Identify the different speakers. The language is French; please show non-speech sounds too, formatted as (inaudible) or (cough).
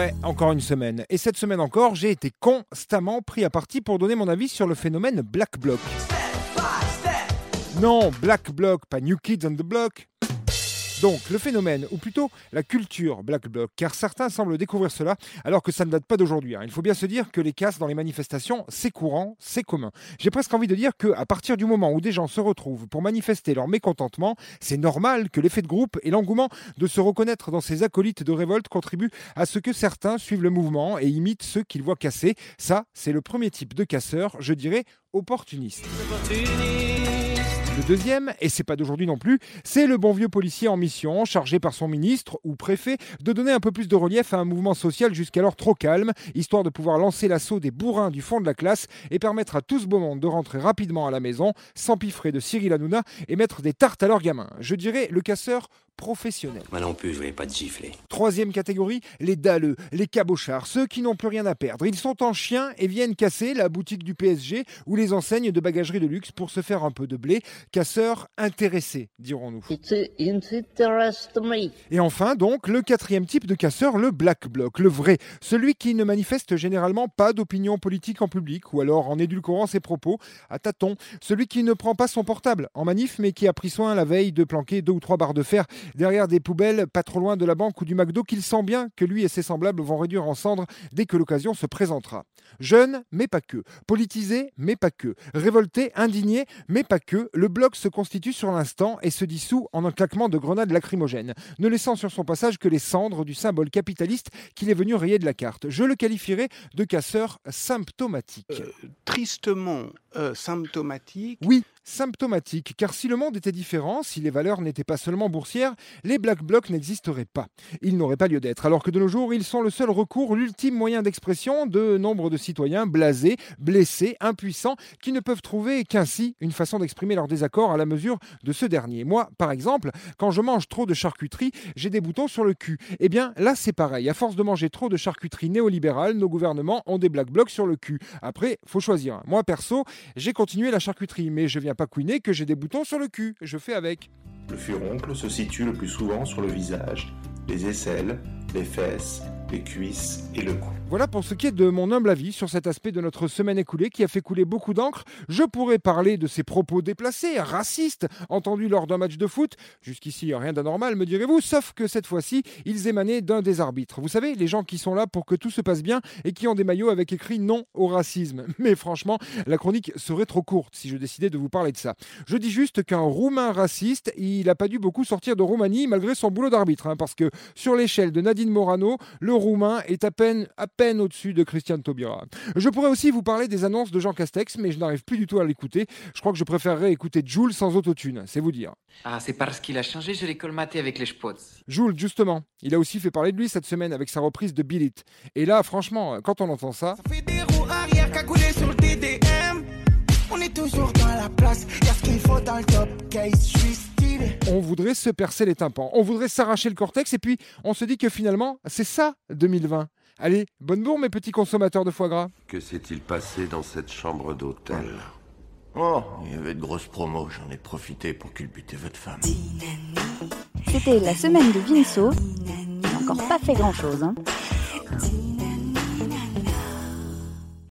Speaker 1: Ouais, encore une semaine. Et cette semaine encore, j'ai été constamment pris à partie pour donner mon avis sur le phénomène Black Bloc. Non, Black Bloc, pas New Kids on the Block. Donc, le phénomène, ou plutôt la culture Black Bloc, car certains semblent découvrir cela alors que ça ne date pas d'aujourd'hui. hein. Il faut bien se dire que les casses dans les manifestations, c'est courant, c'est commun. J'ai presque envie de dire que à partir du moment où des gens se retrouvent pour manifester leur mécontentement, c'est normal que l'effet de groupe et l'engouement de se reconnaître dans ces acolytes de révolte contribuent à ce que certains suivent le mouvement et imitent ceux qu'ils voient casser. Ça, c'est le premier type de casseur, je dirais opportuniste. Le deuxième, et c'est pas d'aujourd'hui non plus, c'est le bon vieux policier en mission, chargé par son ministre ou préfet de donner un peu plus de relief à un mouvement social jusqu'alors trop calme, histoire de pouvoir lancer l'assaut des bourrins du fond de la classe et permettre à tout ce beau monde de rentrer rapidement à la maison, s'empiffrer de Cyril Hanouna et mettre des tartes à leurs gamins. Je dirais le casseur professionnel.
Speaker 2: Moi non plus, je voulais pas te gifler.
Speaker 1: Troisième cabochards, les dalleux, les cabochards, ceux qui n'ont plus rien à perdre. Ils sont en chien et viennent casser la boutique du PSG ou les enseignes de bagagerie de luxe pour se faire un peu de blé. Casseurs intéressés, dirons-nous. Et enfin, donc, le quatrième type de casseur, le black bloc, le vrai, celui qui ne manifeste généralement pas d'opinion politique en public ou alors en édulcorant ses propos à tâtons, celui qui ne prend pas son portable en manif mais qui a pris soin la veille de planquer deux ou trois barres de fer derrière des poubelles pas trop loin de la banque ou du McDo qu'il sent bien que lui et ses semblables vont réduire en cendres dès que l'occasion se présentera. Jeune, mais pas que. Politisé, mais pas que. Révolté, indigné, mais pas que. Le bloc se constitue sur l'instant et se dissout en un claquement de grenades lacrymogènes, ne laissant sur son passage que les cendres du symbole capitaliste qu'il est venu rayer de la carte. Je le qualifierais de casseur symptomatique.
Speaker 3: tristement euh, symptomatique.
Speaker 1: Oui, symptomatique, car si le monde était différent, si les valeurs n'étaient pas seulement boursières, les Black Blocs n'existeraient pas. Ils n'auraient pas lieu d'être, alors que de nos jours, ils sont le seul recours, l'ultime moyen d'expression de nombre de citoyens blasés, blessés, impuissants, qui ne peuvent trouver qu'ainsi une façon d'exprimer leur désaccord à la mesure de ce dernier. Moi, par exemple, quand je mange trop de charcuterie, j'ai des boutons sur le cul. Eh bien, là, c'est pareil. À force de manger trop de charcuterie néolibérale, nos gouvernements ont des Black Blocs sur le cul. Après, faut choisir. Moi, perso, j'ai continué la charcuterie, mais je viens pas couiner que j'ai des boutons sur le cul. Je fais avec.
Speaker 4: Le furoncle se situe le plus souvent sur le visage, les aisselles, les fesses, les cuisses et le cou.
Speaker 1: Voilà pour ce qui est de mon humble avis sur cet aspect de notre semaine écoulée qui a fait couler beaucoup d'encre. Je pourrais parler de ces propos déplacés, racistes, entendus lors d'un match de foot. Jusqu'ici, rien d'anormal, me direz-vous, sauf que cette fois-ci, ils émanaient d'un des arbitres. Vous savez, les gens qui sont là pour que tout se passe bien et qui ont des maillots avec écrit non au racisme. (laughs) Mais franchement, la chronique serait trop courte si je décidais de vous parler de ça. Je dis juste qu'un Roumain raciste, il n'a pas dû beaucoup sortir de Roumanie malgré son boulot d'arbitre, hein, parce que sur l'échelle de Nadine Morano, le Roumain est à peine, à peine au-dessus de Christian Taubira. Je pourrais aussi vous parler des annonces de Jean Castex, mais je n'arrive plus du tout à l'écouter. Je crois que je préférerais écouter Jules sans autotune, c'est vous dire.
Speaker 5: Ah, c'est parce qu'il a changé, je l'ai colmaté avec les spots.
Speaker 1: Jules, justement, il a aussi fait parler de lui cette semaine avec sa reprise de Bill It. Et là, franchement, quand on entend ça,
Speaker 6: Ça fait des roues arrière cagoulées sur le DDM. On est toujours
Speaker 1: voudrait se percer les tympans, on voudrait s'arracher le cortex, et puis on se dit que finalement, c'est ça 2020. Allez, bonne bourre mes petits consommateurs de foie gras.
Speaker 7: Que s'est-il passé dans cette chambre d'hôtel?
Speaker 8: Oh, il y avait de grosses promos, j'en ai profité pour culbuter votre femme.
Speaker 9: C'était la semaine de Vinceau. Il n'a encore pas fait grand-chose. Hein.